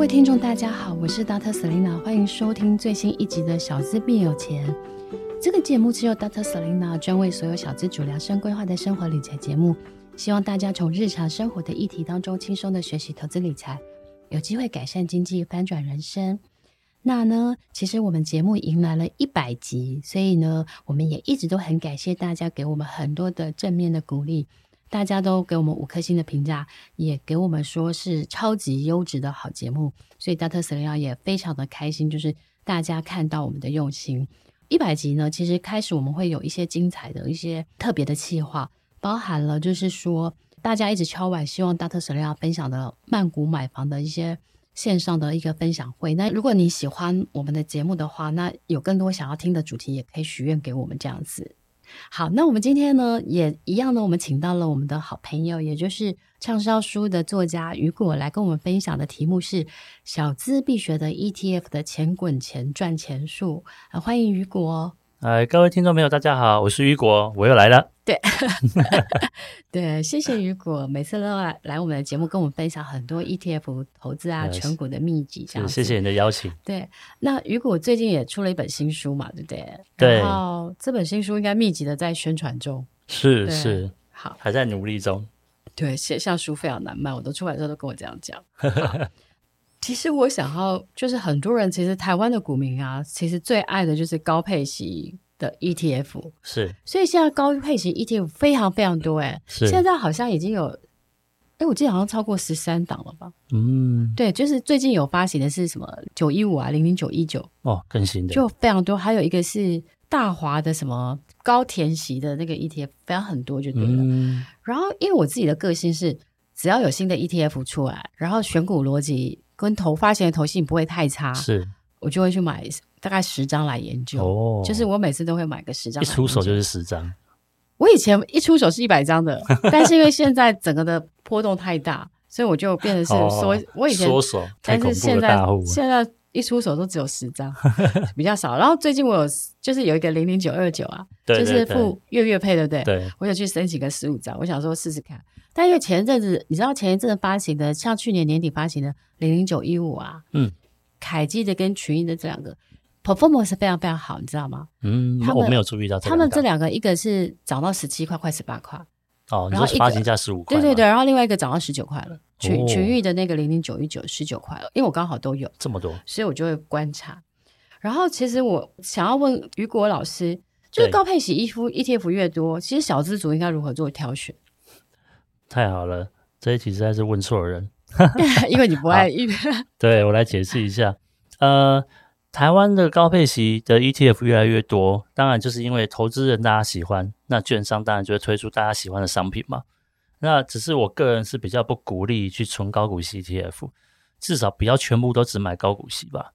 各位听众，大家好，我是 Dr. Selina，欢迎收听最新一集的《小资变有钱》。这个节目是由 Dr. Selina 专为所有小资主量身规划的生活理财节目，希望大家从日常生活的议题当中轻松的学习投资理财，有机会改善经济，翻转人生。那呢，其实我们节目迎来了一百集，所以呢，我们也一直都很感谢大家给我们很多的正面的鼓励。大家都给我们五颗星的评价，也给我们说是超级优质的好节目，所以 Dr. Selena 也非常的开心，就是大家看到我们的用心。一百集呢，其实开始我们会有一些精彩的一些特别的企划，包含了就是说大家一直敲碗希望 Dr. Selena 分享的曼谷买房的一些线上的一个分享会。那如果你喜欢我们的节目的话，那有更多想要听的主题，也可以许愿给我们这样子。好，那我们今天呢，也一样呢，我们请到了我们的好朋友，也就是畅销书的作家雨果来跟我们分享的题目是“小资必学的 ETF 的钱滚钱赚钱术”。啊，欢迎雨果。哎，各位听众朋友，大家好，我是雨果，我又来了。对，对，谢谢雨果，每次都来来我们的节目，跟我们分享很多 ETF 投资啊、存股的秘籍，这样。谢谢你的邀请。对，那雨果最近也出了一本新书嘛，对不对？对。然后这本新书应该密集的在宣传中。是是。好，还在努力中。对，写下书非常难卖，我都出版社都跟我这样讲。其实我想要，就是很多人其实台湾的股民啊，其实最爱的就是高配息的 ETF，是。所以现在高配息 ETF 非常非常多，哎，是。现在好像已经有，哎，我记得好像超过十三档了吧？嗯，对，就是最近有发行的是什么九一五啊，零零九一九哦，更新的就非常多。还有一个是大华的什么高田席的那个 ETF，非常很多就对了。嗯。然后因为我自己的个性是，只要有新的 ETF 出来，然后选股逻辑。跟头发型的头型不会太差，是我就会去买大概十张来研究。哦，就是我每次都会买个十张，一出手就是十张。我以前一出手是一百张的，但是因为现在整个的波动太大，所以我就变成是说，哦、我以前缩手，但是现在现在一出手都只有十张，比较少。然后最近我有就是有一个零零九二九啊，对对对，就是付月月配，对不对？对，我想去申请个十五张，我想说试试看。但因为前一阵子，你知道前一阵子发行的，像去年年底发行的零零九一五啊，嗯，凯基的跟群益的这两个 performance 非常非常好，你知道吗？嗯，我没有注意到这他们这两个，一个是涨到十七块，快十八块，哦，然后发行价十五块，对对对，然后另外一个涨到十九块了，群群益的那个零零九一九十九块了，因为我刚好都有这么多，所以我就会观察。然后其实我想要问雨果老师，就是高配息 ETF 越多，其实小资族应该如何做挑选？太好了，这一题实在是问错人，因为你不爱。对，我来解释一下，呃，台湾的高配息的 ETF 越来越多，当然就是因为投资人大家喜欢，那券商当然就会推出大家喜欢的商品嘛。那只是我个人是比较不鼓励去存高股息 ETF，至少不要全部都只买高股息吧。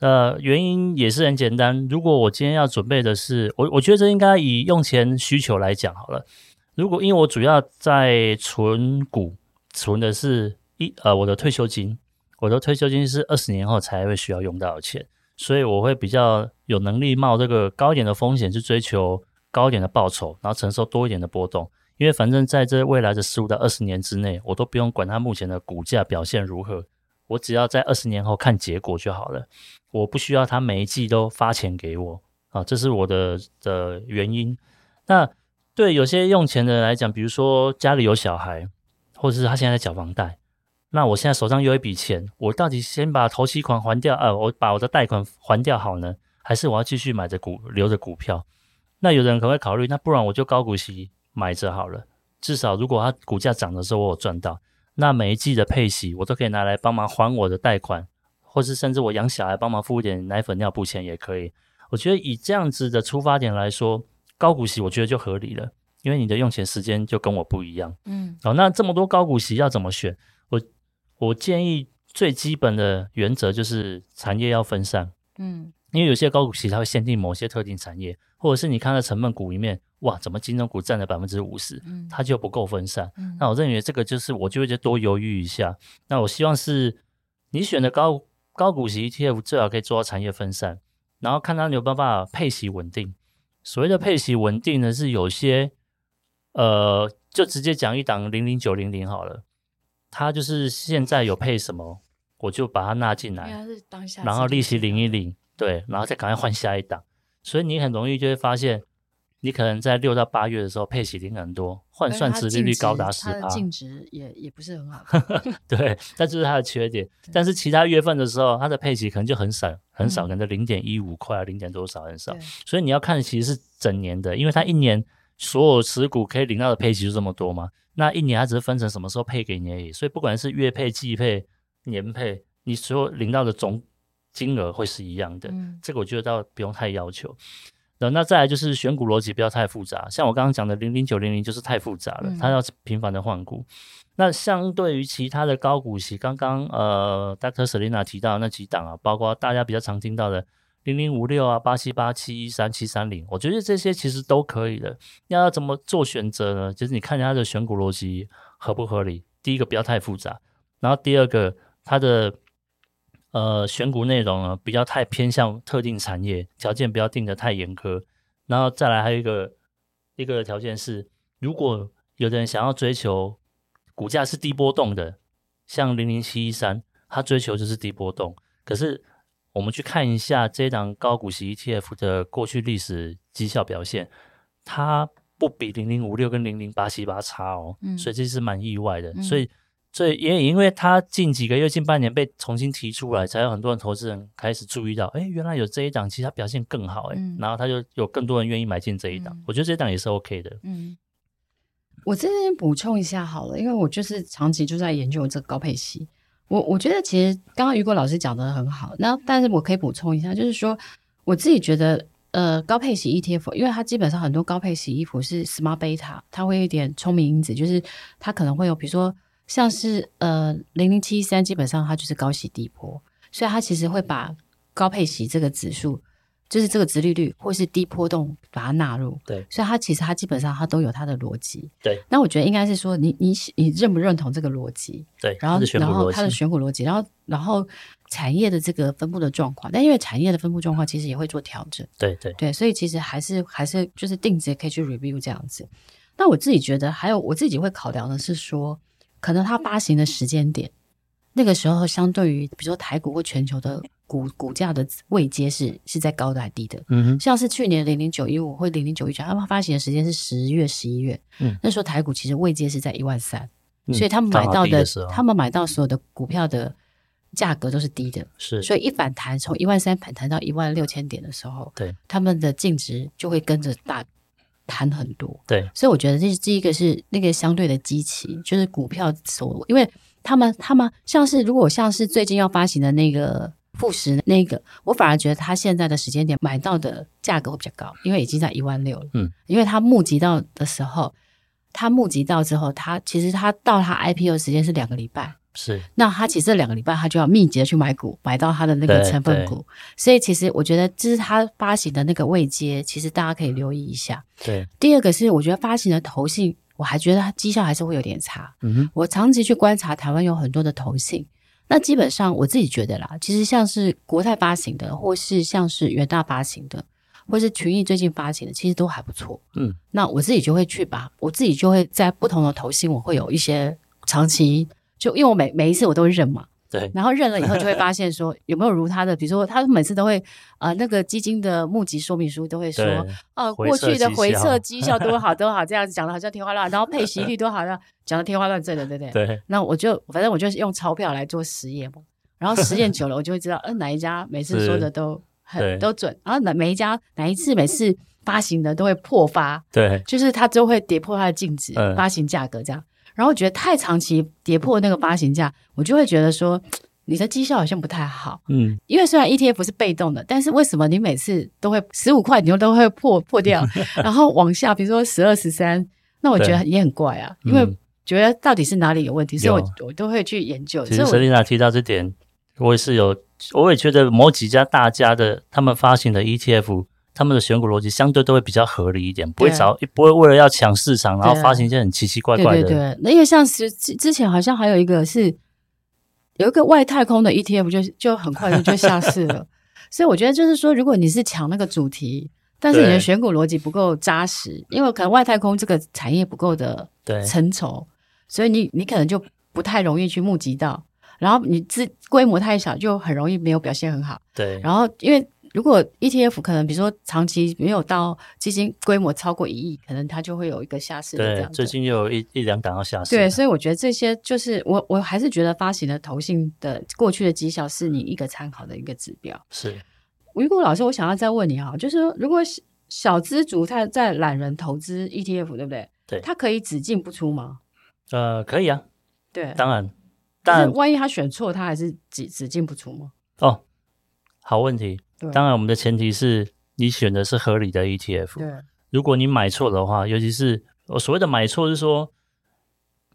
呃，原因也是很简单，如果我今天要准备的是，我我觉得这应该以用钱需求来讲好了。如果因为我主要在存股，存的是一呃我的退休金，我的退休金是二十年后才会需要用到的钱，所以我会比较有能力冒这个高一点的风险去追求高一点的报酬，然后承受多一点的波动，因为反正在这未来的十五到二十年之内，我都不用管它目前的股价表现如何，我只要在二十年后看结果就好了，我不需要它每一季都发钱给我啊，这是我的的原因。那对有些用钱的人来讲，比如说家里有小孩，或者是他现在在缴房贷，那我现在手上有一笔钱，我到底先把头期款还掉，呃，我把我的贷款还掉好呢，还是我要继续买着股留着股票？那有人可能会考虑，那不然我就高股息买着好了。至少如果它股价涨的时候我有赚到，那每一季的配息我都可以拿来帮忙还我的贷款，或是甚至我养小孩帮忙付一点奶粉尿布钱也可以。我觉得以这样子的出发点来说，高股息我觉得就合理了，因为你的用钱时间就跟我不一样。嗯，好，那这么多高股息要怎么选？我我建议最基本的原则就是产业要分散。嗯，因为有些高股息它会限定某些特定产业，或者是你看到成分股里面，哇，怎么金融股占了百分之五十，它就不够分散。嗯，那我认为这个就是我就会多犹豫一下。那我希望是你选的高高股息 ETF 最好可以做到产业分散。然后看它有没有办法配息稳定。所谓的配息稳定呢，是有些呃，就直接讲一档零零九零零好了。它就是现在有配什么，我就把它纳进来，然后利息领一领，对，然后再赶快换下一档。所以你很容易就会发现。你可能在六到八月的时候配息领很多，换算殖利率高达十趴，它的净值也也不是很好。对，这就是它的缺点。但是其他月份的时候，它的配息可能就很少，很少，可能零点一五块，零点多少很少。所以你要看其实是整年的，因为它一年所有持股可以领到的配息就这么多嘛。那一年它只是分成什么时候配给你而已。所以不管是月配、季配、年配，你所有领到的总金额会是一样的。这个我觉得倒不用太要求。那再来就是选股逻辑不要太复杂，像我刚刚讲的零零九零零就是太复杂了，它要频繁的换股。那相对于其他的高股息，刚刚呃，Dr. Selina 提到那几档啊，包括大家比较常听到的零零五六啊、八七八七、一三七三零，我觉得这些其实都可以的。要要怎么做选择呢？就是你看它的选股逻辑合不合理。第一个不要太复杂，然后第二个它的。呃，选股内容呢，比较太偏向特定产业，条件不要定得太严苛。然后再来还有一个一个条件是，如果有的人想要追求股价是低波动的，像零零七一三，他追求就是低波动。可是我们去看一下这档高股息 ETF 的过去历史绩效表现，它不比零零五六跟零零八七八差哦，嗯、所以这是蛮意外的。嗯、所以。所以也因为他近几个月、近半年被重新提出来，才有很多人投资人开始注意到，哎，原来有这一档，其实它表现更好，哎、嗯，然后他就有更多人愿意买进这一档。嗯、我觉得这一档也是 OK 的。嗯，我这边补充一下好了，因为我就是长期就在研究这个高配息。我我觉得其实刚刚雨果老师讲的很好，那但是我可以补充一下，就是说我自己觉得，呃，高配息 ETF，因为它基本上很多高配息 ETF 是 Smart Beta，它会有一点聪明因子，就是它可能会有，比如说。像是呃零零七三，基本上它就是高息低波，所以它其实会把高配息这个指数，就是这个殖利率或是低波动把它纳入。对，所以它其实它基本上它都有它的逻辑。对，那我觉得应该是说你你你认不认同这个逻辑？对，然后然后它的选股逻辑，然后然后产业的这个分布的状况，但因为产业的分布状况其实也会做调整。对对对，所以其实还是还是就是定值可以去 review 这样子。那我自己觉得还有我自己会考量的是说。可能它发行的时间点，那个时候相对于比如说台股或全球的股股价的位阶是是在高的还低的？嗯哼，像是去年零零九一五或零零九一九，他们发行的时间是十月、十一月，嗯，那时候台股其实位阶是在一万三，嗯，所以他们买到的，的他们买到所有的股票的价格都是低的，是，所以一反弹从一万三反弹到一万六千点的时候，对，他们的净值就会跟着大。谈很多，对，所以我觉得这是第一个是那个相对的基期，就是股票所，因为他们他们像是如果像是最近要发行的那个富时那个，我反而觉得他现在的时间点买到的价格会比较高，因为已经在一万六了，嗯，因为他募集到的时候，他募集到之后，他其实他到他 IPO 时间是两个礼拜。是，那他其实这两个礼拜他就要密集的去买股，买到他的那个成分股，所以其实我觉得这是他发行的那个位阶，其实大家可以留意一下。对，第二个是我觉得发行的投信，我还觉得它绩效还是会有点差。嗯哼，我长期去观察台湾有很多的投信，那基本上我自己觉得啦，其实像是国泰发行的，或是像是元大发行的，或是群益最近发行的，其实都还不错。嗯，那我自己就会去把，我自己就会在不同的投信，我会有一些长期。就因为我每每一次我都会认嘛，对，然后认了以后就会发现说有没有如他的，比如说他每次都会呃那个基金的募集说明书都会说哦、呃、过去的回撤绩效多好多好这样子讲的好像天花乱，然后配息率多好，像 讲的天花乱坠的，对不对？对。那我就反正我就是用钞票来做实验嘛，然后实验久了我就会知道，嗯、呃、哪一家每次说的都很都准，然后哪每一家哪一次每次发行的都会破发，对，就是它就会跌破它的净值、嗯、发行价格这样。然后我觉得太长期跌破那个发行价，我就会觉得说你的绩效好像不太好。嗯，因为虽然 ETF 是被动的，但是为什么你每次都会十五块，你都会破破掉，然后往下，比如说十二、十三，那我觉得也很怪啊。因为觉得到底是哪里有问题，所以我我都会去研究。其实 Selina 提到这点，我也是有，我也觉得某几家大家的他们发行的 ETF。他们的选股逻辑相对都会比较合理一点，不会找不会为了要抢市场，然后发行一些很奇奇怪怪的。对对对，那因为像是之之前好像还有一个是有一个外太空的 ETF，就就很快就就下市了。所以我觉得就是说，如果你是抢那个主题，但是你的选股逻辑不够扎实，因为可能外太空这个产业不够的成熟，所以你你可能就不太容易去募集到，然后你资规模太小，就很容易没有表现很好。对，然后因为。如果 ETF 可能，比如说长期没有到基金规模超过一亿，可能它就会有一个下市的这样。对，最近又有一一两档要下市。对，所以我觉得这些就是我我还是觉得发行的投信的过去的绩效是你一个参考的一个指标。是，如果老师，我想要再问你哈，就是如果小资族他在懒人投资 ETF，对不对？对，他可以只进不出吗？呃，可以啊。对，当然。但万一他选错，他还是只只进不出吗？哦，好问题。当然，我们的前提是你选的是合理的 ETF。对，如果你买错的话，尤其是我所谓的买错，是说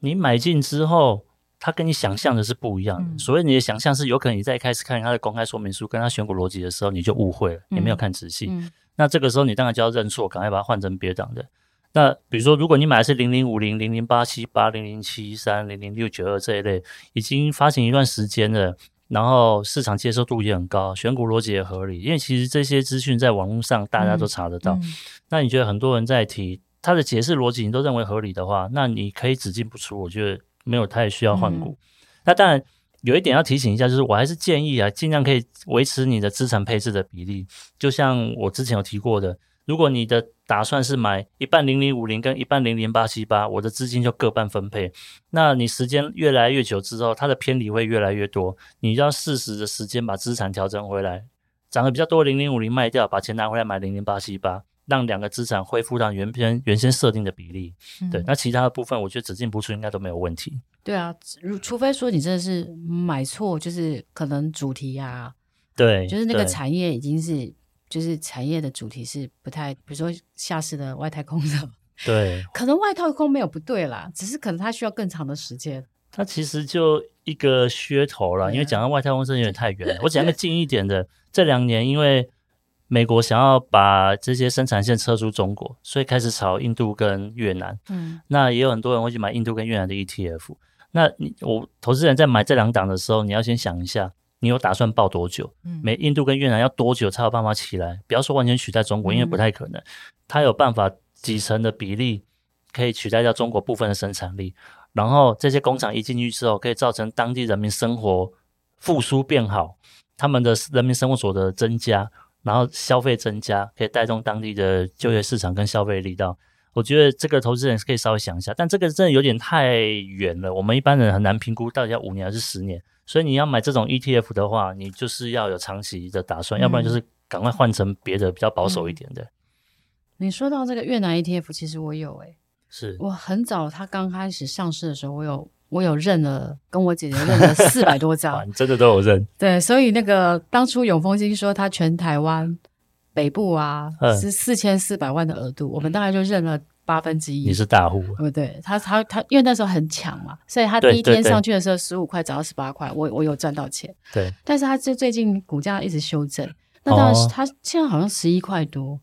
你买进之后，它跟你想象的是不一样的。嗯、所谓你的想象是有可能你在一开始看它的公开说明书，跟它选股逻辑的时候，你就误会了，你没有看仔细。那这个时候你当然就要认错，赶快把它换成别档的。那比如说，如果你买的是零零五零、零零八七八、零零七三、零零六九二这一类，已经发行一段时间了。然后市场接受度也很高，选股逻辑也合理，因为其实这些资讯在网络上大家都查得到。嗯嗯、那你觉得很多人在提他的解释逻辑，你都认为合理的话，那你可以只进不出，我觉得没有太需要换股。嗯、那当然有一点要提醒一下，就是我还是建议啊，尽量可以维持你的资产配置的比例，就像我之前有提过的。如果你的打算是买一半零零五零跟一半零零八七八，我的资金就各半分配。那你时间越来越久之后，它的偏离会越来越多，你要适时的时间把资产调整回来，涨得比较多零零五零卖掉，把钱拿回来买零零八七八，让两个资产恢复到原先原先设定的比例。嗯、对，那其他的部分，我觉得只进不出应该都没有问题。对啊，除除非说你真的是买错，就是可能主题呀、啊，对，就是那个产业已经是。就是产业的主题是不太，比如说下市的外太空的，对，可能外太空没有不对啦，只是可能它需要更长的时间。它其实就一个噱头啦，因为讲到外太空真的有点太远了。我讲一个近一点的，这两年因为美国想要把这些生产线撤出中国，所以开始炒印度跟越南。嗯，那也有很多人会去买印度跟越南的 ETF。那你我投资人在买这两档的时候，你要先想一下。你有打算报多久？嗯，没印度跟越南要多久才有办法起来？不要说完全取代中国，因为不太可能。它有办法几成的比例可以取代掉中国部分的生产力，然后这些工厂一进去之后，可以造成当地人民生活复苏变好，他们的人民生活所得增加，然后消费增加，可以带动当地的就业市场跟消费力道。我觉得这个投资人可以稍微想一下，但这个真的有点太远了，我们一般人很难评估到底要五年还是十年。所以你要买这种 ETF 的话，你就是要有长期的打算，嗯、要不然就是赶快换成别的比较保守一点的。嗯、你说到这个越南 ETF，其实我有诶、欸，是我很早它刚开始上市的时候，我有我有认了，跟我姐姐认了四百多张，你真的都有认。对，所以那个当初永丰金说他全台湾北部啊、嗯、是四千四百万的额度，我们大概就认了。八分之一，你是大户，对不对？他他他，因为那时候很强嘛，所以他第一天上去的时候十五块涨到十八块，我我有赚到钱。对，但是他最最近股价一直修正，那当然是他现在好像十一块多。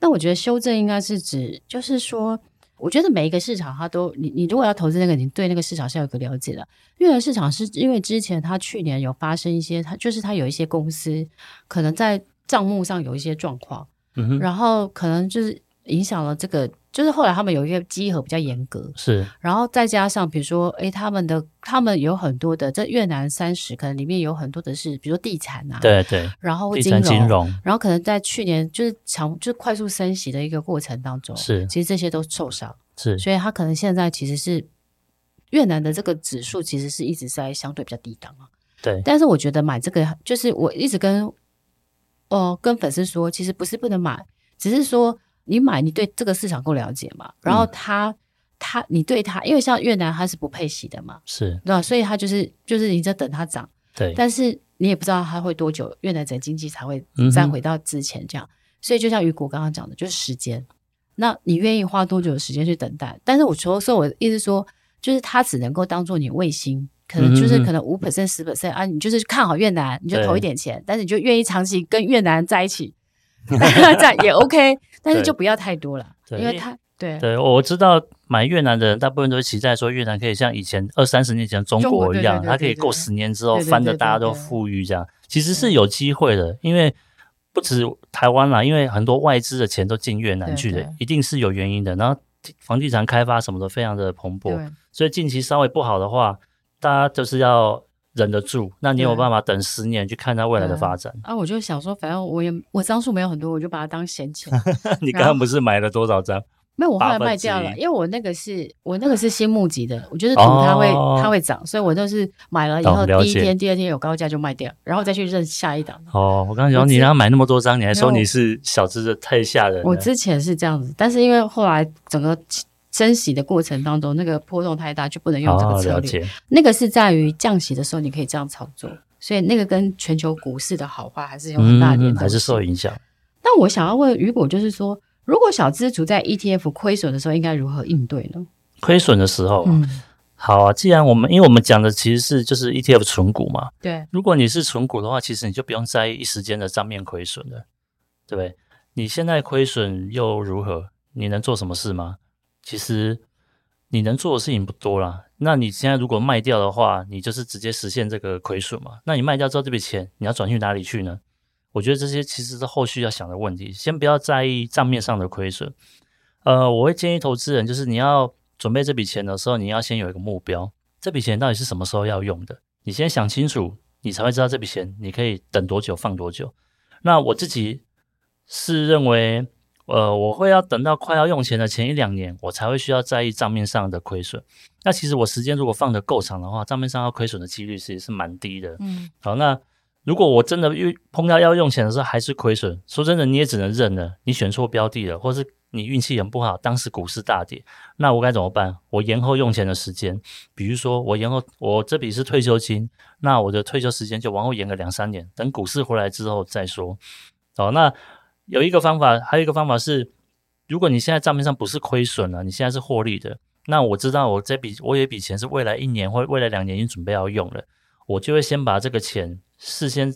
那我觉得修正应该是指，就是说，我觉得每一个市场它都，你你如果要投资那个，你对那个市场是要有个了解的。越南市场是因为之前他去年有发生一些，他就是他有一些公司可能在账目上有一些状况，然后可能就是影响了这个。就是后来他们有一个稽核比较严格，是，然后再加上比如说，哎，他们的他们有很多的在越南三十，可能里面有很多的是，比如说地产啊，对对，然后金融，金融，然后可能在去年就是强就是快速升息的一个过程当中，是，其实这些都受伤，是，所以他可能现在其实是越南的这个指数其实是一直在相对比较低档啊，对，但是我觉得买这个就是我一直跟哦跟粉丝说，其实不是不能买，只是说。你买，你对这个市场够了解嘛？然后他、嗯、他你对他，因为像越南它是不配息的嘛，是，对吧？所以他就是就是你在等它涨，对。但是你也不知道它会多久，越南整经济才会再回到之前这样。嗯、所以就像雨果刚刚讲的，就是时间。那你愿意花多久的时间去等待？但是我说说，我的意思说，就是它只能够当做你卫星，可能就是可能五 percent 十 percent 啊，你就是看好越南，你就投一点钱，但是你就愿意长期跟越南在一起，这样也 OK，但是就不要太多了，因为它对。对，我知道买越南的人大部分都是期待说越南可以像以前二三十年前中国一样，它可以过十年之后翻的大家都富裕这样，其实是有机会的，因为。不止台湾啦，因为很多外资的钱都进越南去的，一定是有原因的。然后房地产开发什么的非常的蓬勃，所以近期稍微不好的话，大家就是要忍得住。那你有办法等十年去看它未来的发展？啊，我就想说，反正我也我张数没有很多，我就把它当闲钱。你刚刚不是买了多少张？没有，我后来卖掉了，因为我那个是我那个是新募集的，我就是赌它会、哦、它会涨，所以我就是买了以后第一天、第二天有高价就卖掉，然后再去认下一档。哦，我刚刚讲你让他买那么多张，你还说你是小资的，太吓人了。我之前是这样子，但是因为后来整个升息的过程当中，那个波动太大，就不能用这个策略。哦、那个是在于降息的时候你可以这样操作，所以那个跟全球股市的好坏还是有很大点、嗯，还是受影响。那我想要问雨果，就是说。如果小资族在 ETF 亏损的时候，应该如何应对呢？亏损的时候，嗯，好啊。既然我们，因为我们讲的其实是就是 ETF 存股嘛，对。如果你是存股的话，其实你就不用在意一时间的账面亏损了，对不对？你现在亏损又如何？你能做什么事吗？其实你能做的事情不多啦。那你现在如果卖掉的话，你就是直接实现这个亏损嘛。那你卖掉之后，这笔钱你要转去哪里去呢？我觉得这些其实是后续要想的问题，先不要在意账面上的亏损。呃，我会建议投资人，就是你要准备这笔钱的时候，你要先有一个目标，这笔钱到底是什么时候要用的，你先想清楚，你才会知道这笔钱你可以等多久放多久。那我自己是认为，呃，我会要等到快要用钱的前一两年，我才会需要在意账面上的亏损。那其实我时间如果放得够长的话，账面上要亏损的几率其实是蛮低的。嗯，好，那。如果我真的遇碰到要用钱的时候还是亏损，说真的你也只能认了。你选错标的了，或是你运气很不好，当时股市大跌，那我该怎么办？我延后用钱的时间，比如说我延后，我这笔是退休金，那我的退休时间就往后延个两三年，等股市回来之后再说。好，那有一个方法，还有一个方法是，如果你现在账面上不是亏损了，你现在是获利的，那我知道我这笔我有一笔钱是未来一年或未来两年已经准备要用了，我就会先把这个钱。事先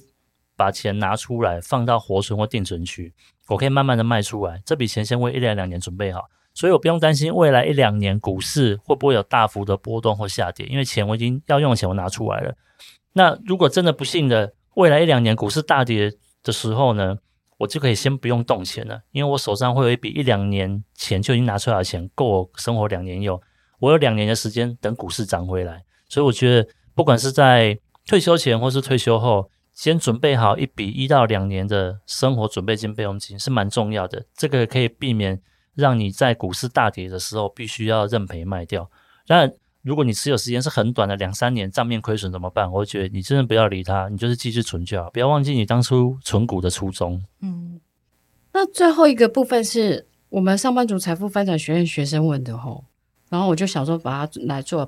把钱拿出来放到活存或定存区，我可以慢慢的卖出来，这笔钱先为一两两年准备好，所以我不用担心未来一两年股市会不会有大幅的波动或下跌，因为钱我已经要用的钱我拿出来了。那如果真的不幸的未来一两年股市大跌的时候呢，我就可以先不用动钱了，因为我手上会有一笔一两年前就已经拿出来的钱，够我生活两年用，我有两年的时间等股市涨回来，所以我觉得不管是在退休前或是退休后，先准备好一笔一到两年的生活准备金、备用金是蛮重要的。这个可以避免让你在股市大跌的时候必须要认赔卖掉。当然，如果你持有时间是很短的两三年，账面亏损怎么办？我觉得你真的不要理它，你就是继续存就好，不要忘记你当初存股的初衷。嗯，那最后一个部分是我们上班族财富发展学院学生问的吼，然后我就想说把它来做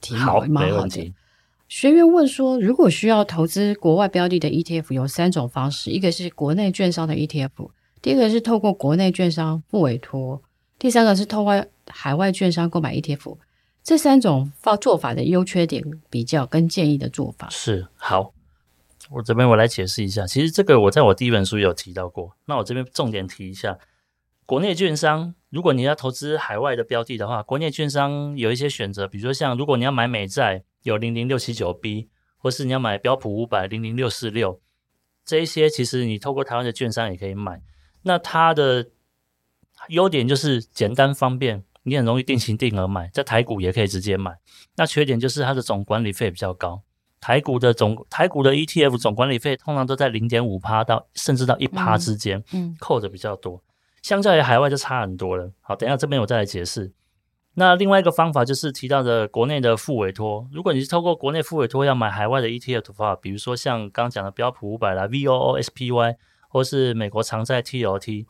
题目，好，蛮好问题。学员问说：“如果需要投资国外标的的 ETF，有三种方式，一个是国内券商的 ETF，第二个是透过国内券商不委托，第三个是透过海外券商购买 ETF。这三种方做法的优缺点比较跟建议的做法是好。我这边我来解释一下，其实这个我在我第一本书有提到过，那我这边重点提一下，国内券商，如果你要投资海外的标的的话，国内券商有一些选择，比如说像如果你要买美债。”有零零六七九 B，或是你要买标普五百零零六四六，这一些其实你透过台湾的券商也可以买。那它的优点就是简单方便，你很容易定期定额买，在台股也可以直接买。那缺点就是它的总管理费比较高，台股的总台股的 ETF 总管理费通常都在零点五趴到甚至到一趴之间，嗯，扣的比较多，相较于海外就差很多了。好，等一下这边我再来解释。那另外一个方法就是提到的国内的副委托。如果你是透过国内副委托要买海外的 ETF 的话，比如说像刚刚讲的标普五百啦、VOO、SPY，或是美国长债 TLT，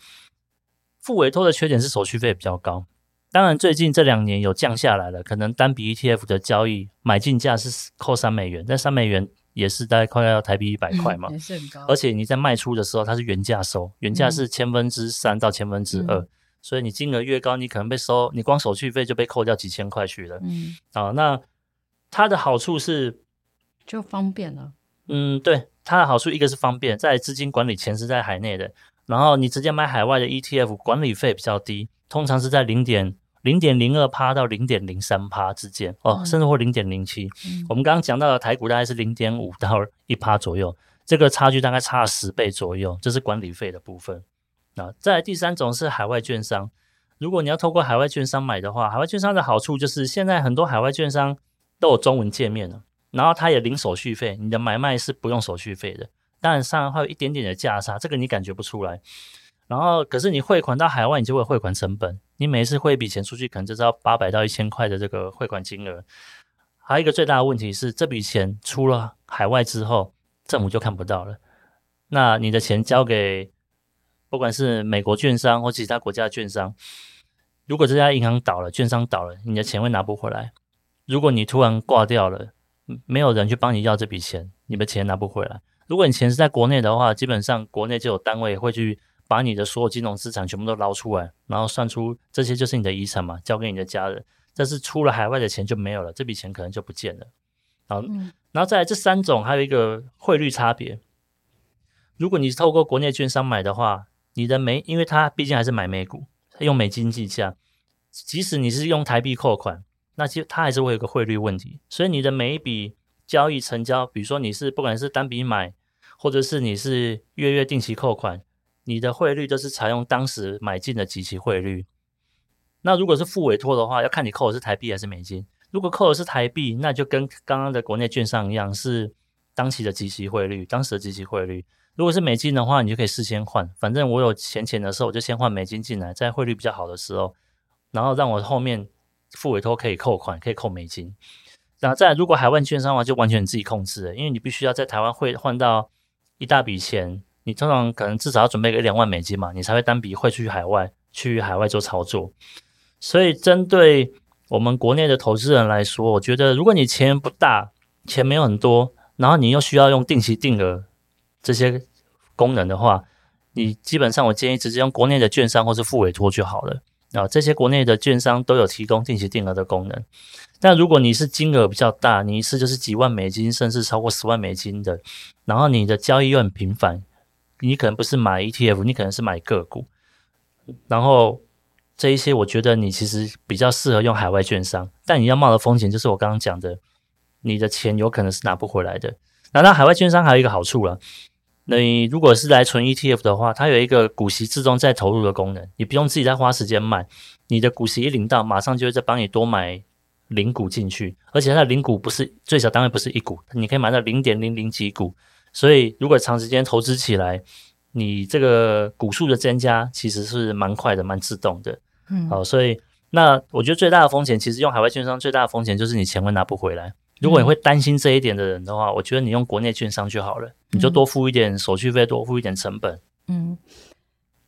副委托的缺点是手续费比较高。当然，最近这两年有降下来了，可能单笔 ETF 的交易买进价是扣三美元，但三美元也是大概快要台币一百块嘛，也是很高。而且你在卖出的时候，它是原价收，原价是千分之三到千分之二，嗯，所以你金额越高，你可能被收，你光手续费就被扣掉几千块去了。嗯，好，那它的好处是就方便了。嗯，对，它的好处一个是方便，在资金管理前是在海内的，然后你直接买海外的 ETF，管理费比较低。通常是在零点零点零二趴到零点零三趴之间哦，甚至或零点零七。我们刚刚讲到的台股大概是零点五到一趴左右，这个差距大概差了十倍左右，这是管理费的部分。那再来第三种是海外券商，如果你要透过海外券商买的话，海外券商的好处就是现在很多海外券商都有中文界面了，然后它也零手续费，你的买卖是不用手续费的，当然上还有一点点的价差，这个你感觉不出来。然后，可是你汇款到海外，你就会汇款成本。你每一次汇一笔钱出去，可能就是要八百到一千块的这个汇款金额。还有一个最大的问题是，这笔钱出了海外之后，政府就看不到了。那你的钱交给不管是美国券商或其他国家的券商，如果这家银行倒了，券商倒了，你的钱会拿不回来。如果你突然挂掉了，没有人去帮你要这笔钱，你的钱拿不回来。如果你钱是在国内的话，基本上国内就有单位会去。把你的所有金融资产全部都捞出来，然后算出这些就是你的遗产嘛，交给你的家人。但是出了海外的钱就没有了，这笔钱可能就不见了。好，嗯、然后再来这三种还有一个汇率差别。如果你是透过国内券商买的话，你的美，因为它毕竟还是买美股，用美金计价，即使你是用台币扣款，那其实它还是会有个汇率问题。所以你的每一笔交易成交，比如说你是不管是单笔买，或者是你是月月定期扣款。你的汇率就是采用当时买进的即期汇率。那如果是付委托的话，要看你扣的是台币还是美金。如果扣的是台币，那就跟刚刚的国内券商一样，是当期的即期汇率，当时的即期汇率。如果是美金的话，你就可以事先换。反正我有闲钱的时候，我就先换美金进来，在汇率比较好的时候，然后让我后面付委托可以扣款，可以扣美金。然后再，如果海外券商的话，就完全你自己控制了，因为你必须要在台湾汇换到一大笔钱。你通常可能至少要准备个一两万美金嘛，你才会单笔汇出去海外，去海外做操作。所以针对我们国内的投资人来说，我觉得如果你钱不大，钱没有很多，然后你又需要用定期定额这些功能的话，你基本上我建议直接用国内的券商或是付委托就好了。啊，这些国内的券商都有提供定期定额的功能。但如果你是金额比较大，你一次就是几万美金，甚至超过十万美金的，然后你的交易又很频繁。你可能不是买 ETF，你可能是买个股，然后这一些我觉得你其实比较适合用海外券商，但你要冒的风险就是我刚刚讲的，你的钱有可能是拿不回来的。那那海外券商还有一个好处了，那你如果是来存 ETF 的话，它有一个股息自动再投入的功能，你不用自己再花时间买，你的股息一领到，马上就会再帮你多买零股进去，而且它的零股不是最小单位不是一股，你可以买到零点零零几股。所以，如果长时间投资起来，你这个股数的增加其实是蛮快的，蛮自动的。嗯，好，所以那我觉得最大的风险，其实用海外券商最大的风险就是你钱会拿不回来。如果你会担心这一点的人的话，我觉得你用国内券商就好了，你就多付一点手续费，多付一点成本。嗯，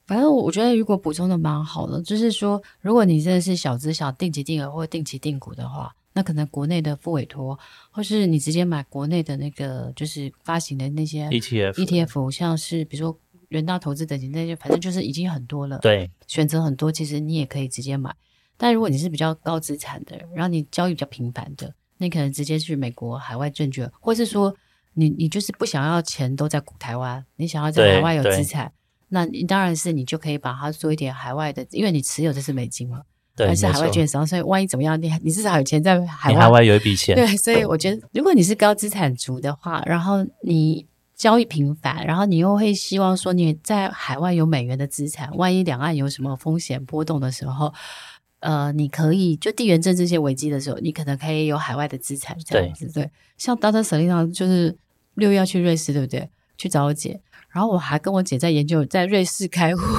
反正我觉得如果补充的蛮好的，就是说，如果你真的是小资小定期定额或定期定股的话。那可能国内的副委托，或是你直接买国内的那个，就是发行的那些 ETF，ETF 像是比如说人大投资等级那些，反正就是已经很多了。对，选择很多，其实你也可以直接买。但如果你是比较高资产的，然后你交易比较频繁的，那你可能直接去美国海外证券，或是说你你就是不想要钱都在台湾，你想要在海外有资产，那你当然是你就可以把它做一点海外的，因为你持有的是美金嘛。还是海外券商，所以万一怎么样，你你至少有钱在海外，海外有一笔钱。对，所以我觉得，如果你是高资产族的话，然后你交易频繁，然后你又会希望说你在海外有美元的资产，万一两岸有什么风险波动的时候，呃，你可以就地缘政治这些危机的时候，你可能可以有海外的资产这样子。对，对，像 Dr. Selina 就是六月要去瑞士，对不对？去找我姐，然后我还跟我姐在研究在瑞士开户。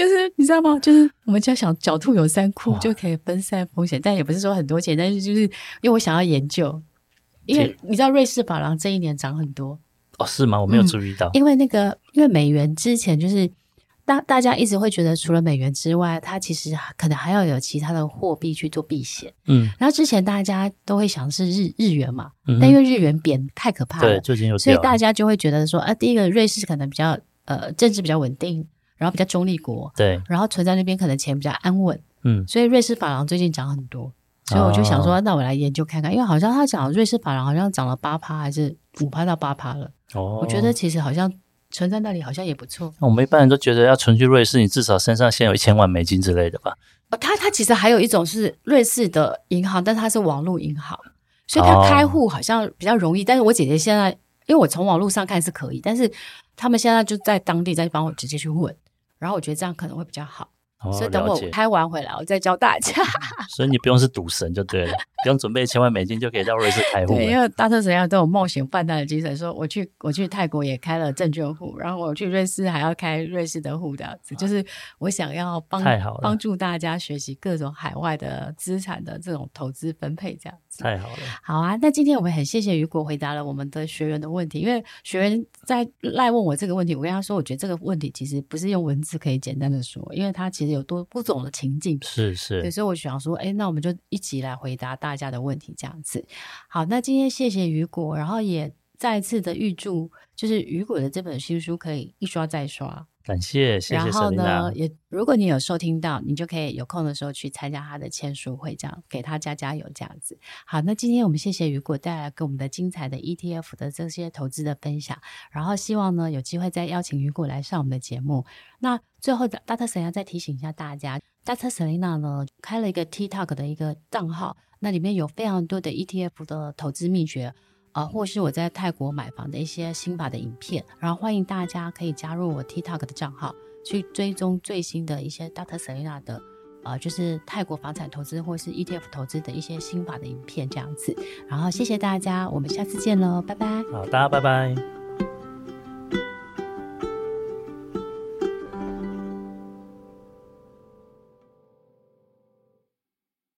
就是你知道吗？就是 我们家小狡兔有三窟，就可以分散风险，但也不是说很多钱，但是就是因为我想要研究，因为你知道瑞士法郎这一年涨很多哦，是吗？我没有注意到，嗯、因为那个因为美元之前就是大大家一直会觉得，除了美元之外，它其实可能还要有其他的货币去做避险。嗯，然后之前大家都会想是日日元嘛，嗯但因为日元贬太可怕了，对，最近有所以大家就会觉得说，啊，第一个瑞士可能比较呃政治比较稳定，然后比较中立国，对，然后存在那边可能钱比较安稳，嗯，所以瑞士法郎最近涨很多，所以我就想说，哦那我来研究看看，因为好像他讲瑞士法郎好像涨了八趴还是五趴到八趴了，哦，我觉得其实好像存在那里好像也不错。那我们一般人都觉得要存去瑞士，你至少身上先有一千万美金之类的吧？哦，它它其实还有一种是瑞士的银行，但它是网络银行，所以它开户好像比较容易。但是我姐姐现在，因为我从网络上看是可以，但是他们现在就在当地在帮我直接去问，然后我觉得这样可能会比较好。哦，所以等我拍完回来，我再教大家。所以你不用是赌神就对了，不用准备一千万美金就可以到瑞士开户对，因。为大特神要都有冒险犯难的精神，说我去我去泰国也开了证券户，然后我去瑞士还要开瑞士的户，这样子，就是我想要帮帮助大家学习各种海外的资产的这种投资分配，这样子。太好了，好啊，那今天我们很谢谢雨果回答了我们的学员的问题，因为学员在赖问我这个问题，我跟他说，我觉得这个问题其实不是用文字可以简单的说，因为他其实有多不同的情境。是是对，，所以我想说，哎，那我们就一起来回答大家的问题，这样子。好，那今天谢谢雨果，然后也再次的预祝，就是雨果的这本新书可以一刷再刷。感谢谢谢然后呢，也如果你有收听到，你就可以有空的时候去参加他的签书会，这样给他加加油，这样子。好，那今天我们谢谢雨果带来给我们的精彩的 ETF 的这些投资的分享，然后希望呢有机会再邀请雨果来上我们的节目。那最后的 Dr. Selena 再提醒一下大家，Dr. Selina 呢开了一个 TikTok 的一个账号，那里面有非常多的 ETF 的投资秘诀。呃，或是我在泰国买房的一些新法的影片，然后欢迎大家可以加入我 TikTok 的账号，去追踪最新的一些 Dr. Selina 的呃，就是泰国房产投资或是 ETF 投资的一些新法的影片这样子。然后谢谢大家，我们下次见喽，拜拜。好，大家拜拜。